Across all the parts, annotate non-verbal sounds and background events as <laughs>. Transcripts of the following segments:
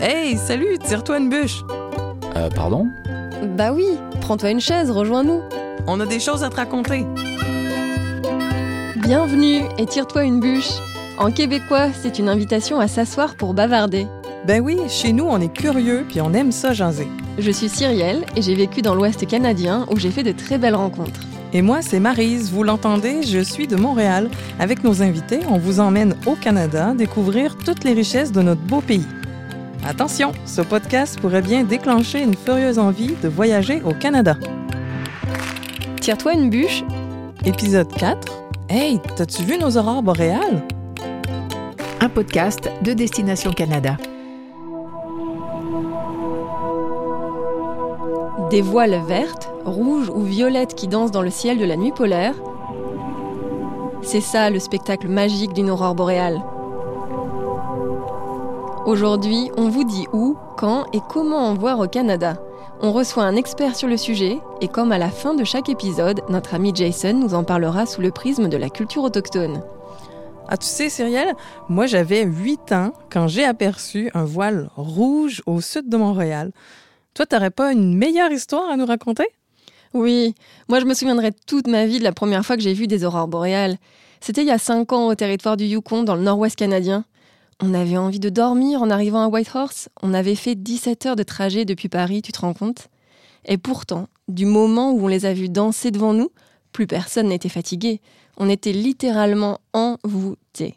Hey, salut, tire-toi une bûche. Euh, pardon? Bah oui, prends-toi une chaise, rejoins-nous. On a des choses à te raconter. Bienvenue et tire-toi une bûche. En québécois, c'est une invitation à s'asseoir pour bavarder. Ben oui, chez nous, on est curieux puis on aime ça jaser. Je suis Cyrielle et j'ai vécu dans l'Ouest canadien où j'ai fait de très belles rencontres. Et moi, c'est Marise. Vous l'entendez, je suis de Montréal. Avec nos invités, on vous emmène au Canada découvrir toutes les richesses de notre beau pays. Attention, ce podcast pourrait bien déclencher une furieuse envie de voyager au Canada. Tire-toi une bûche. Épisode 4. Hey, t'as-tu vu nos aurores boréales? Un podcast de Destination Canada. Des voiles vertes, rouges ou violettes qui dansent dans le ciel de la nuit polaire. C'est ça le spectacle magique d'une aurore boréale. Aujourd'hui, on vous dit où, quand et comment en voir au Canada. On reçoit un expert sur le sujet et comme à la fin de chaque épisode, notre ami Jason nous en parlera sous le prisme de la culture autochtone. Ah, tu sais, Cyrielle, moi j'avais 8 ans quand j'ai aperçu un voile rouge au sud de Montréal. Toi, t'aurais pas une meilleure histoire à nous raconter? Oui, moi je me souviendrai toute ma vie de la première fois que j'ai vu des aurores boréales. C'était il y a 5 ans au territoire du Yukon, dans le nord-ouest canadien. On avait envie de dormir en arrivant à Whitehorse. On avait fait 17 heures de trajet depuis Paris, tu te rends compte? Et pourtant, du moment où on les a vus danser devant nous, plus personne n'était fatigué. On était littéralement envoûtés.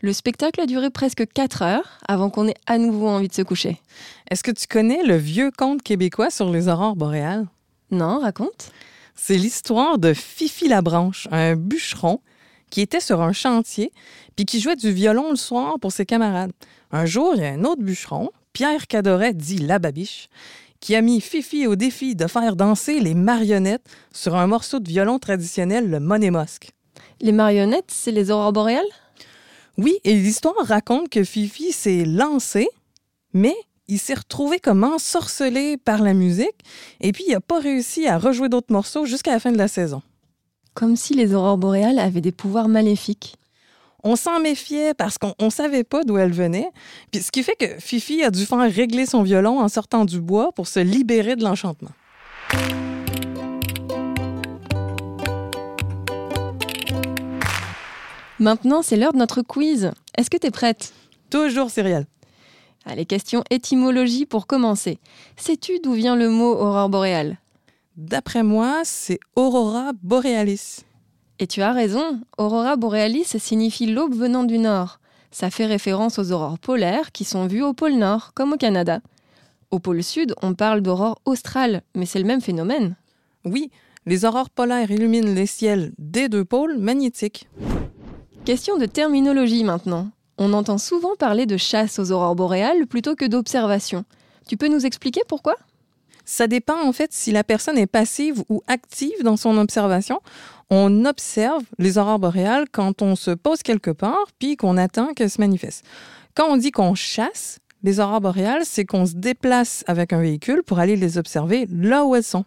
Le spectacle a duré presque 4 heures avant qu'on ait à nouveau envie de se coucher. Est-ce que tu connais le vieux conte québécois sur les aurores boréales? Non, raconte. C'est l'histoire de Fifi Labranche, un bûcheron qui était sur un chantier puis qui jouait du violon le soir pour ses camarades. Un jour, il y a un autre bûcheron, Pierre Cadoret, dit La Babiche, qui a mis Fifi au défi de faire danser les marionnettes sur un morceau de violon traditionnel, le monémosque. Les marionnettes, c'est les aurores boréales? Oui, et l'histoire raconte que Fifi s'est lancé, mais il s'est retrouvé comme ensorcelé par la musique, et puis il n'a pas réussi à rejouer d'autres morceaux jusqu'à la fin de la saison. Comme si les aurores boréales avaient des pouvoirs maléfiques. On s'en méfiait parce qu'on ne savait pas d'où elle venait. Puis ce qui fait que Fifi a dû faire régler son violon en sortant du bois pour se libérer de l'enchantement. Maintenant, c'est l'heure de notre quiz. Est-ce que tu es prête? Toujours céréales. Allez, question étymologie pour commencer. Sais-tu d'où vient le mot aurore boréale? D'après moi, c'est Aurora borealis. Et tu as raison, Aurora borealis signifie l'aube venant du nord. Ça fait référence aux aurores polaires qui sont vues au pôle nord, comme au Canada. Au pôle sud, on parle d'aurore australe, mais c'est le même phénomène. Oui, les aurores polaires illuminent les ciels des deux pôles magnétiques. Question de terminologie maintenant. On entend souvent parler de chasse aux aurores boréales plutôt que d'observation. Tu peux nous expliquer pourquoi? Ça dépend en fait si la personne est passive ou active dans son observation. On observe les aurores boréales quand on se pose quelque part puis qu'on attend qu'elles se manifestent. Quand on dit qu'on chasse les aurores boréales, c'est qu'on se déplace avec un véhicule pour aller les observer là où elles sont.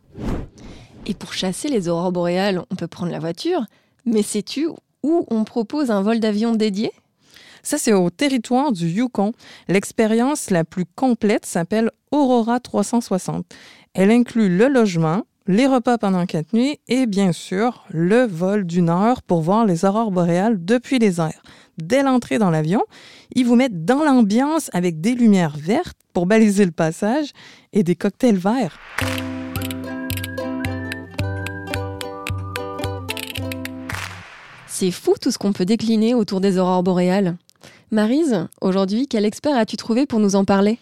Et pour chasser les aurores boréales, on peut prendre la voiture, mais sais-tu où on propose un vol d'avion dédié? Ça, c'est au territoire du Yukon. L'expérience la plus complète s'appelle Aurora 360. Elle inclut le logement, les repas pendant quatre nuits et bien sûr le vol d'une heure pour voir les aurores boréales depuis les airs. Dès l'entrée dans l'avion, ils vous mettent dans l'ambiance avec des lumières vertes pour baliser le passage et des cocktails verts. C'est fou tout ce qu'on peut décliner autour des aurores boréales. Marise, aujourd'hui, quel expert as-tu trouvé pour nous en parler?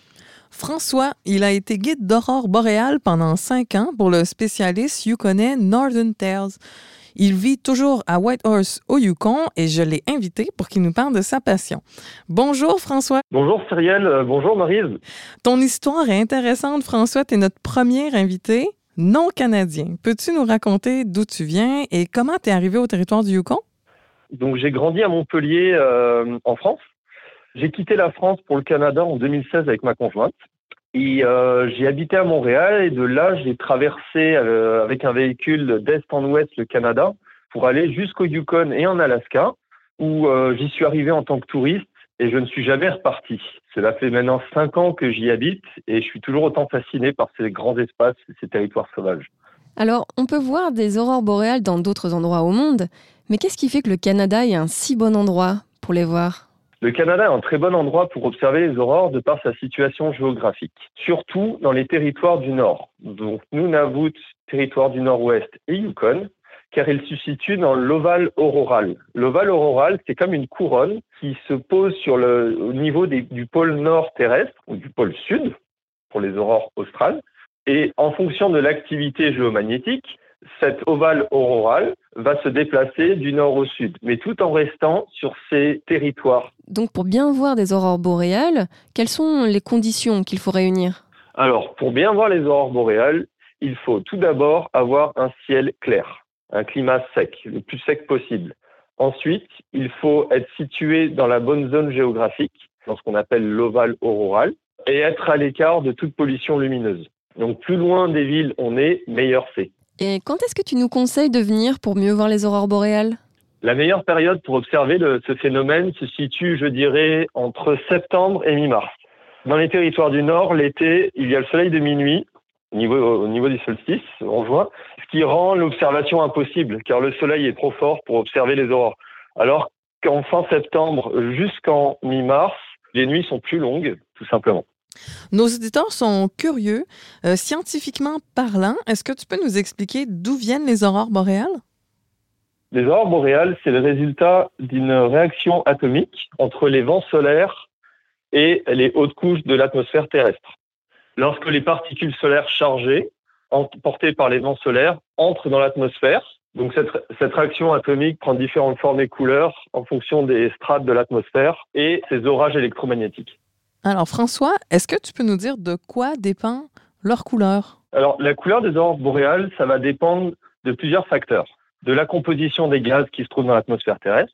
François, il a été guide d'aurore boréale pendant cinq ans pour le spécialiste yukonais Northern Tales. Il vit toujours à Whitehorse au Yukon et je l'ai invité pour qu'il nous parle de sa passion. Bonjour François. Bonjour Cyrielle, euh, bonjour Marise. Ton histoire est intéressante François, tu es notre premier invité non canadien. Peux-tu nous raconter d'où tu viens et comment tu es arrivé au territoire du Yukon? Donc j'ai grandi à Montpellier euh, en France. J'ai quitté la France pour le Canada en 2016 avec ma conjointe. Et euh, j'ai habité à Montréal et de là, j'ai traversé euh, avec un véhicule d'est en ouest le Canada pour aller jusqu'au Yukon et en Alaska, où euh, j'y suis arrivé en tant que touriste. et je ne suis jamais reparti. Cela fait maintenant cinq ans que j'y habite et je suis toujours autant fasciné par ces grands espaces et ces territoires sauvages. Alors, on peut voir des aurores boréales dans d'autres endroits au monde, mais qu'est-ce qui fait que le Canada est un si bon endroit pour les voir? Le Canada est un très bon endroit pour observer les aurores de par sa situation géographique, surtout dans les territoires du Nord. Donc, Nunavut, territoire du Nord-Ouest et Yukon, car il se situe dans l'ovale auroral. L'ovale auroral, c'est comme une couronne qui se pose au niveau du pôle nord terrestre ou du pôle sud pour les aurores australes. Et en fonction de l'activité géomagnétique, cette ovale auroral va se déplacer du nord au sud, mais tout en restant sur ces territoires. Donc pour bien voir des aurores boréales, quelles sont les conditions qu'il faut réunir? Alors, pour bien voir les aurores boréales, il faut tout d'abord avoir un ciel clair un climat sec, le plus sec possible. Ensuite, il faut être situé dans la bonne zone géographique, dans ce qu'on appelle l'ovale auroral, et être à l'écart de toute pollution lumineuse. Donc plus loin des villes on est, meilleur c'est. Et quand est-ce que tu nous conseilles de venir pour mieux voir les aurores boréales? La meilleure période pour observer ce phénomène se situe, je dirais, entre septembre et mi-mars. Dans les territoires du Nord, l'été, il y a le soleil de minuit, au niveau, au niveau du solstice, en juin, ce qui rend l'observation impossible, car le soleil est trop fort pour observer les aurores. Alors qu'en fin septembre jusqu'en mi-mars, les nuits sont plus longues, tout simplement. Nos auditeurs sont curieux. Euh, scientifiquement parlant, est-ce que tu peux nous expliquer d'où viennent les aurores boréales? Les aurores boréales, c'est le résultat d'une réaction atomique entre les vents solaires et les hautes couches de l'atmosphère terrestre. Lorsque les particules solaires chargées, portées par les vents solaires, entrent dans l'atmosphère, donc cette, cette, réaction atomique prend différentes formes et couleurs en fonction des strates de l'atmosphère et ces orages électromagnétiques. Alors François, est-ce que tu peux nous dire de quoi dépend leur couleur? Alors la couleur des aurores boréales, ça va dépendre de plusieurs facteurs. De la composition des gaz qui se trouvent dans l'atmosphère terrestre,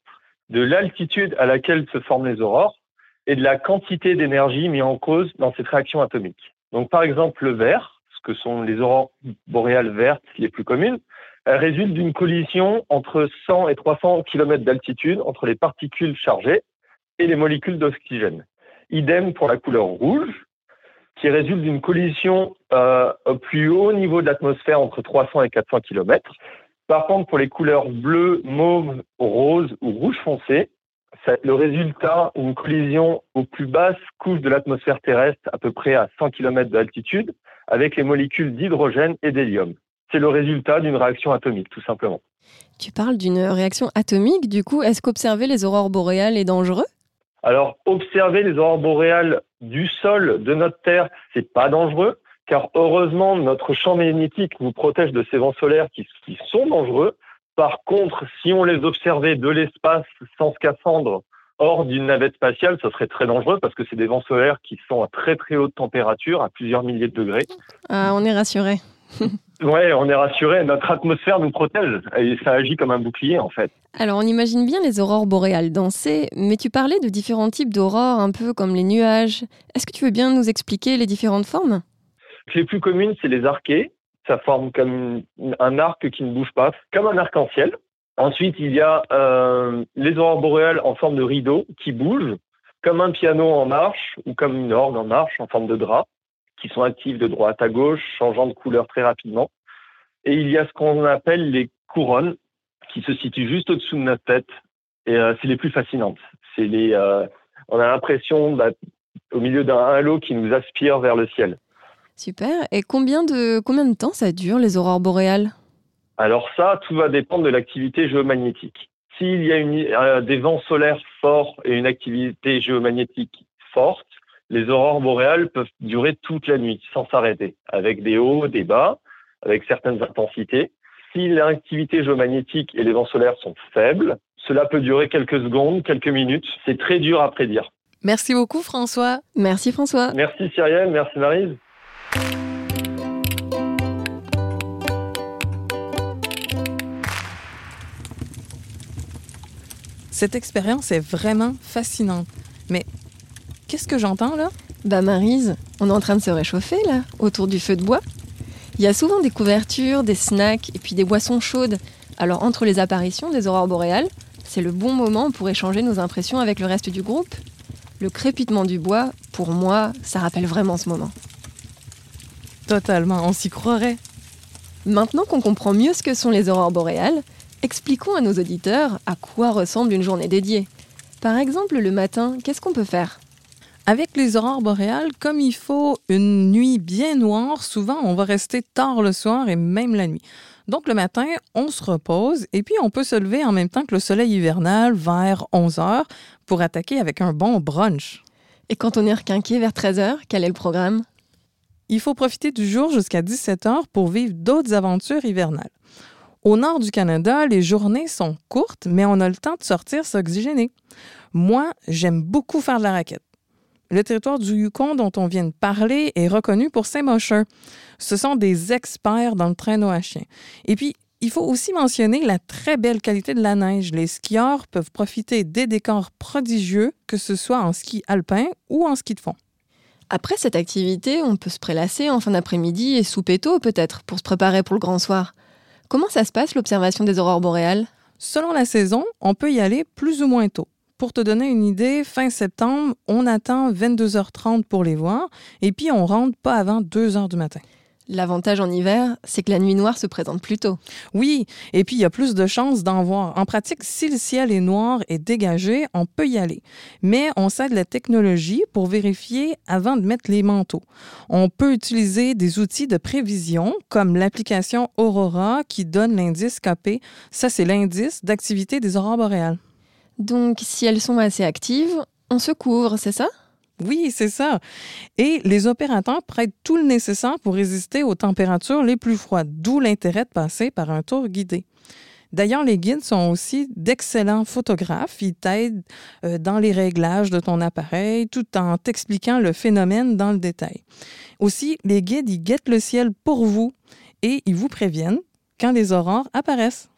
de l'altitude à laquelle se forment les aurores et de la quantité d'énergie mise en cause dans cette réaction atomique. Donc, par exemple, le vert, ce que sont les aurores boréales vertes les plus communes, elles résultent d'une collision entre 100 et 300 km d'altitude entre les particules chargées et les molécules d'oxygène. Idem pour la couleur rouge, qui résulte d'une collision euh, au plus haut niveau de l'atmosphère entre 300 et 400 km. Par contre, pour les couleurs bleu, mauve, rose ou rouge foncé, c'est le résultat d'une collision aux plus basses couches de l'atmosphère terrestre, à peu près à 100 km d'altitude, avec les molécules d'hydrogène et d'hélium. C'est le résultat d'une réaction atomique, tout simplement. Tu parles d'une réaction atomique, du coup, est-ce qu'observer les aurores boréales est dangereux? Alors, observer les aurores boréales du sol de notre Terre, c'est pas dangereux, car heureusement, notre champ magnétique nous protège de ces vents solaires qui, qui sont dangereux, par contre, si on les observait de l'espace sans scaphandre hors d'une navette spatiale, ça serait très dangereux parce que c'est des vents solaires qui sont à très très haute température, à plusieurs milliers de degrés. Ah, on est rassuré. <laughs> ouais, on est rassuré. Notre atmosphère nous protège et ça agit comme un bouclier en fait. Alors, on imagine bien les aurores boréales danser, mais tu parlais de différents types d'aurores, un peu comme les nuages. Est-ce que tu veux bien nous expliquer les différentes formes? Les plus communes, c'est les archées ça forme comme un arc qui ne bouge pas, comme un arc-en-ciel. Ensuite, il y a euh, les aurores boréales en forme de rideau qui bougent, comme un piano en marche ou comme une orgue en marche en forme de drap, qui sont actives de droite à gauche, changeant de couleur très rapidement. Et il y a ce qu'on appelle les couronnes, qui se situent juste au-dessous de notre tête. Et euh, c'est les plus fascinantes. C'est les, euh, on a l'impression bah, au milieu d'un halo qui nous aspire vers le ciel. Super. Et combien de, combien de temps ça dure, les aurores boréales? Alors ça, tout va dépendre de l'activité géomagnétique. S'il y a une, euh, des vents solaires forts et une activité géomagnétique forte, les aurores boréales peuvent durer toute la nuit sans s'arrêter, avec des hauts, des bas, avec certaines intensités. Si l'activité géomagnétique et les vents solaires sont faibles, cela peut durer quelques secondes, quelques minutes. C'est très dur à prédire. Merci beaucoup François. Merci François. Merci Cyrielle, merci Marise. Cette expérience est vraiment fascinante. Mais qu'est-ce que j'entends là? Bah Marise, on est en train de se réchauffer là, autour du feu de bois. Il y a souvent des couvertures, des snacks et puis des boissons chaudes. Alors entre les apparitions des aurores boréales, c'est le bon moment pour échanger nos impressions avec le reste du groupe. Le crépitement du bois, pour moi, ça rappelle vraiment ce moment. Totalement, on s'y croirait. Maintenant qu'on comprend mieux ce que sont les aurores boréales, expliquons à nos auditeurs à quoi ressemble une journée dédiée. Par exemple, le matin, qu'est-ce qu'on peut faire? Avec les aurores boréales, comme il faut une nuit bien noire, souvent on va rester tard le soir et même la nuit. Donc le matin, on se repose et puis on peut se lever en même temps que le soleil hivernal vers 11 heures pour attaquer avec un bon brunch. Et quand on est requinqué vers 13 heures, quel est le programme? Il faut profiter du jour jusqu'à 17 heures pour vivre d'autres aventures hivernales. Au nord du Canada, les journées sont courtes, mais on a le temps de sortir s'oxygéner. Moi, j'aime beaucoup faire de la raquette. Le territoire du Yukon dont on vient de parler est reconnu pour ses mocheurs. Ce sont des experts dans le traîneau à chien. Et puis, il faut aussi mentionner la très belle qualité de la neige. Les skieurs peuvent profiter des décors prodigieux, que ce soit en ski alpin ou en ski de fond. Après cette activité, on peut se prélasser en fin d'après-midi et souper tôt peut-être pour se préparer pour le grand soir. Comment ça se passe l'observation des aurores boréales? Selon la saison, on peut y aller plus ou moins tôt. Pour te donner une idée, fin septembre, on attend 22h30 pour les voir et puis on rentre pas avant 2h du matin. L'avantage en hiver, c'est que la nuit noire se présente plus tôt. Oui, et puis il y a plus de chances d'en voir. En pratique, si le ciel est noir et dégagé, on peut y aller. Mais on sait de la technologie pour vérifier avant de mettre les manteaux. On peut utiliser des outils de prévision comme l'application Aurora qui donne l'indice KP. Ça, c'est l'indice d'activité des aurores boréales. Donc, si elles sont assez actives, on se couvre, c'est ça? Oui, c'est ça. Et les opérateurs prêtent tout le nécessaire pour résister aux températures les plus froides, d'où l'intérêt de passer par un tour guidé. D'ailleurs, les guides sont aussi d'excellents photographes. Ils t'aident euh, dans les réglages de ton appareil tout en t'expliquant le phénomène dans le détail. Aussi, les guides, ils guettent le ciel pour vous et ils vous préviennent quand les aurores apparaissent.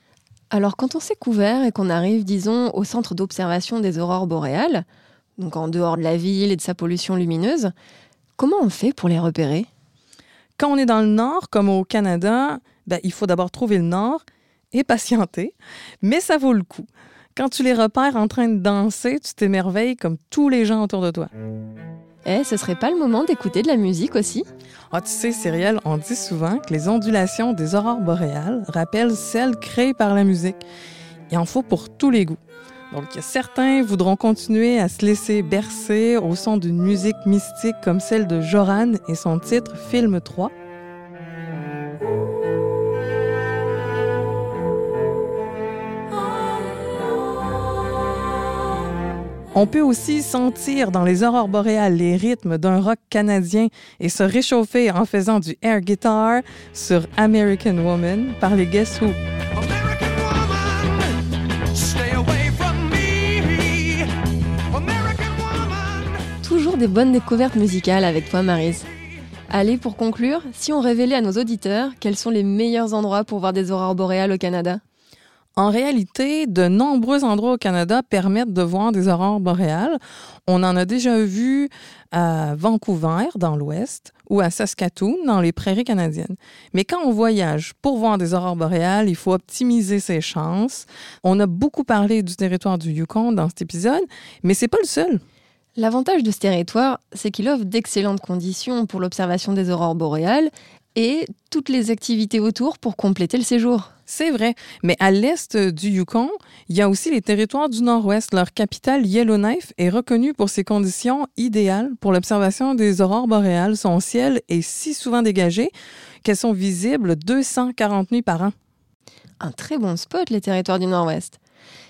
Alors, quand on s'est couvert et qu'on arrive, disons, au centre d'observation des aurores boréales, donc en dehors de la ville et de sa pollution lumineuse, comment on fait pour les repérer? Quand on est dans le nord, comme au Canada, ben, il faut d'abord trouver le nord et patienter, mais ça vaut le coup. Quand tu les repères en train de danser, tu t'émerveilles comme tous les gens autour de toi. Eh, ce serait pas le moment d'écouter de la musique aussi? Ah, tu sais, Cyrielle, on dit souvent que les ondulations des aurores boréales rappellent celles créées par la musique. Il en faut pour tous les goûts. Donc, certains voudront continuer à se laisser bercer au son d'une musique mystique comme celle de Joran et son titre Film 3. On peut aussi sentir dans les aurores boréales les rythmes d'un rock canadien et se réchauffer en faisant du air guitar sur American Woman par les Guess Who. Des bonnes découvertes musicales avec toi, Marise. Allez, pour conclure, si on révélait à nos auditeurs quels sont les meilleurs endroits pour voir des aurores boréales au Canada? En réalité, de nombreux endroits au Canada permettent de voir des aurores boréales. On en a déjà vu à Vancouver, dans l'ouest, ou à Saskatoon, dans les prairies canadiennes. Mais quand on voyage pour voir des aurores boréales, il faut optimiser ses chances. On a beaucoup parlé du territoire du Yukon dans cet épisode, mais c'est pas le seul. L'avantage de ce territoire, c'est qu'il offre d'excellentes conditions pour l'observation des aurores boréales et toutes les activités autour pour compléter le séjour. C'est vrai, mais à l'est du Yukon, il y a aussi les territoires du nord-ouest. Leur capitale, Yellowknife, est reconnue pour ses conditions idéales pour l'observation des aurores boréales. Son ciel est si souvent dégagé qu'elles sont visibles 240 nuits par an. Un très bon spot, les territoires du nord-ouest.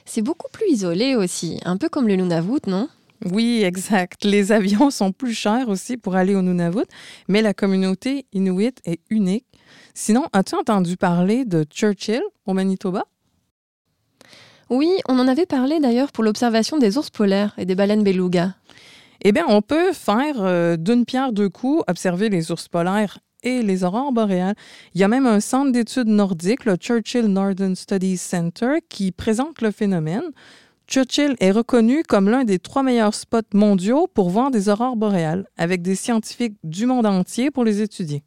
C'est beaucoup plus isolé aussi, un peu comme le Nunavut, non? Oui, exact. Les avions <laughs> sont plus chers aussi pour aller au Nunavut, mais la communauté inuit est unique. Sinon, as-tu entendu parler de Churchill au Manitoba? Oui, on en avait parlé d'ailleurs pour l'observation des ours polaires et des baleines belugas. Eh bien, on peut faire euh, d'une pierre deux coups, observer les ours polaires et les aurores boréales. Il y a même un centre d'études nordiques, le Churchill Northern Studies Center, qui présente le phénomène. Churchill est reconnu comme l'un des trois meilleurs spots mondiaux pour voir des aurores boréales, avec des scientifiques du monde entier pour les étudier.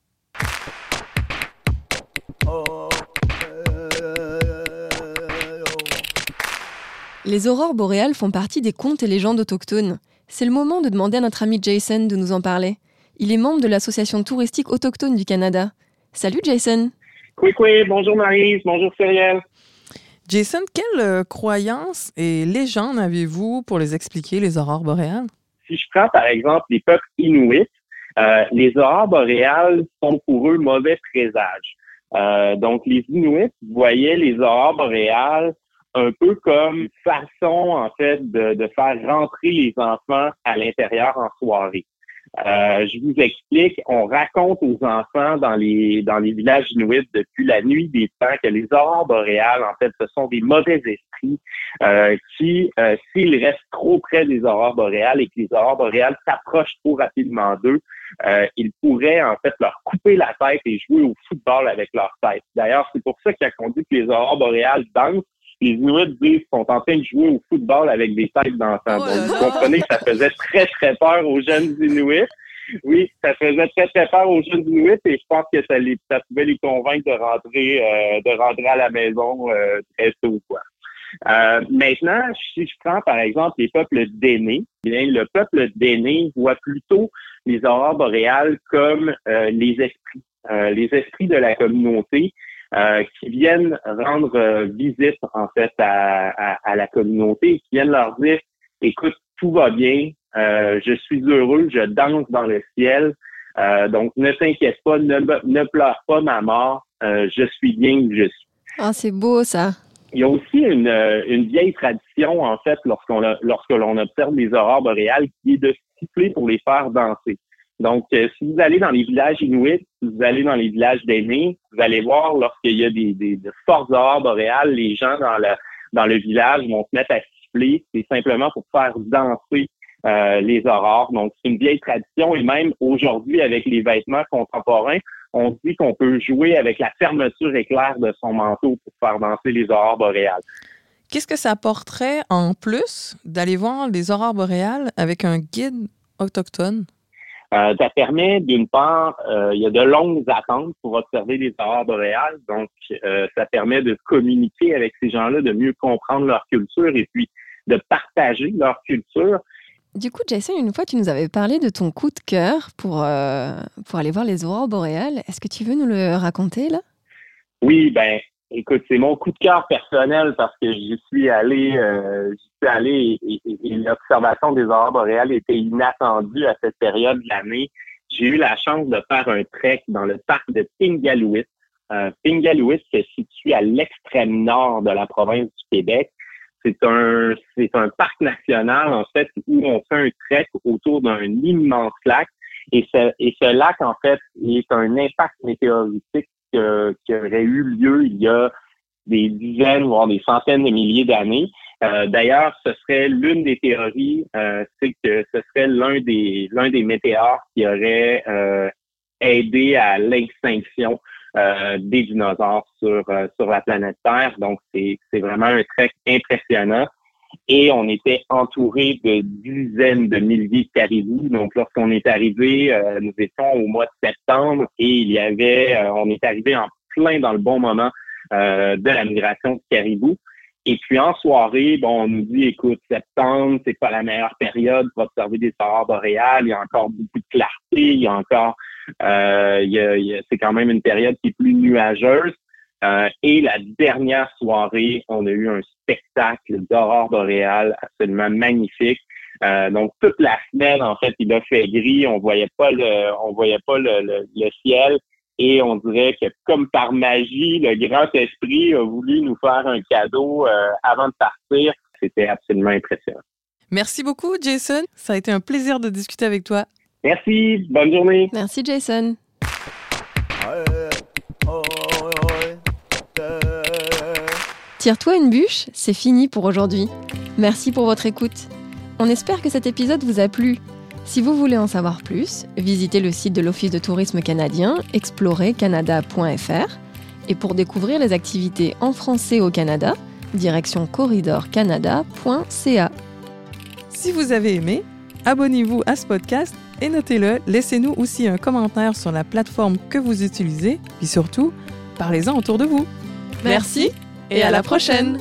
Les aurores boréales font partie des contes et légendes autochtones. C'est le moment de demander à notre ami Jason de nous en parler. Il est membre de l'Association touristique autochtone du Canada. Salut Jason Oui, oui, bonjour Marise, bonjour Cyrielle. Jason, quelles euh, croyances et légendes avez-vous pour les expliquer, les aurores boréales? Si je prends par exemple les peuples inuits, euh, les aurores boréales sont pour eux mauvais présage. Euh, donc les Inuits voyaient les aurores boréales un peu comme façon en fait de faire rentrer les enfants à l'intérieur en soirée. Euh, je vous explique, on raconte aux enfants dans les dans les villages inuits depuis la nuit des temps que les aurores boréales, en fait, ce sont des mauvais esprits euh, qui, euh, s'ils restent trop près des aurores boréales et que les aurores boréales s'approchent trop rapidement d'eux, euh, ils pourraient en fait leur couper la tête et jouer au football avec leur tête. D'ailleurs, c'est pour ça a dit que les aurores boréales dansent les Inuits disent qu'ils sont en train de jouer au football avec des têtes d'enfants. Oh Donc, vous comprenez que ça faisait très, très peur aux jeunes Inuits. Oui, ça faisait très, très peur aux jeunes Inuits et je pense que ça, les, ça pouvait les convaincre de rentrer, euh, de rentrer à la maison euh, très tôt, quoi. Euh, maintenant, si je prends par exemple les peuples d'aînés, bien, le peuple d'aînés voit plutôt les aurores boréales comme euh, les esprits, euh, les esprits de la communauté euh, qui viennent rendre euh, visite en fait à, à, à la communauté, qui viennent leur dire écoute, tout va bien, euh, je suis heureux, je danse dans le ciel, euh, donc ne t'inquiète pas, ne, pleure pas ma mort, euh, je suis bien où je suis. Ah, c'est beau ça Il y a aussi une, une vieille tradition, en fait, lorsqu'on lorsque l'on observe les aurores boréales, qui est de siffler pour les faire danser. Donc, euh, si vous allez dans les villages inuits, si vous allez dans les villages d'aînés, vous allez voir lorsqu'il y a des, des, de fortes aurores boréales, les gens dans le, dans le village vont se mettre à siffler. C'est simplement pour faire danser euh, les aurores. Donc, c'est une vieille tradition et même aujourd'hui, avec les vêtements contemporains, on dit qu'on peut jouer avec la fermeture éclair de son manteau pour faire danser les aurores boréales. Qu'est-ce que ça apporterait en plus d'aller voir les aurores boréales avec un guide autochtone? Euh, ça permet, d'une part, euh, il y a de longues attentes pour observer les aurores boréales, donc euh, ça permet de communiquer avec ces gens-là, de mieux comprendre leur culture et puis de partager leur culture. Du coup, Jason, une fois, tu nous avais parlé de ton coup de cœur pour, pour aller voir les aurores boréales. Est-ce que tu veux nous le raconter là? Oui, ben, écoute, c'est mon coup de cœur personnel parce que j'y suis allé, euh, j'y suis allé et, l'observation des aurores boréales était inattendue à cette période de l'année. J'ai eu la chance de faire un trek dans le parc de Pingalouit. Euh, Pingalouit se situe à l'extrême nord de la province du Québec. C'est un, c'est un parc national, en fait, où on fait un trek autour d'un immense lac. Et ce, et ce lac, en fait, est un impact météoritique qui aurait eu lieu il y a des dizaines, voire des centaines de milliers d'années. Euh, D'ailleurs, ce serait l'une des théories, euh, c'est que ce serait l'un des l'un météores qui aurait euh, aidé à l'extinction des dinosaures sur la planète Terre. Donc, c'est c'est vraiment un trek impressionnant. Et on était entouré de dizaines de milliers de caribous. Donc, lorsqu'on est arrivé, euh, nous étions au mois de septembre et il y avait, euh, on est arrivé en plein dans le bon moment euh, de la migration de caribous. Et puis en soirée, bon, on nous dit, écoute, septembre, c'est pas la meilleure période pour observer des aurores boréales. Il y a encore beaucoup de clarté. Il y a encore, euh, il y a- il y a- c'est quand même une période qui est plus nuageuse. Euh, et la dernière soirée, on a eu un spectacle d'aurore boréale absolument magnifique. Euh, donc toute la semaine, en fait, il a fait gris. On voyait pas le, on voyait pas le, le- le ciel. Et on dirait que comme par magie, le grand esprit a voulu nous faire un cadeau euh, avant de partir. C'était absolument impressionnant. Merci beaucoup, Jason. Ça a été un plaisir de discuter avec toi. Merci. Bonne journée. Merci Jason. Tire-toi une bûche, c'est fini pour aujourd'hui. Merci pour votre écoute. On espère que cet épisode vous a plu. Si vous voulez en savoir plus, visitez le site de l'Office de tourisme canadien, explorercanada.fr. Et pour découvrir les activités en français au Canada, direction corridorcanada.ca. Si vous avez aimé, abonnez-vous à ce podcast et notez-le. Laissez-nous aussi un commentaire sur la plateforme que vous utilisez. Puis surtout, parlez-en autour de vous. Merci et à la prochaine.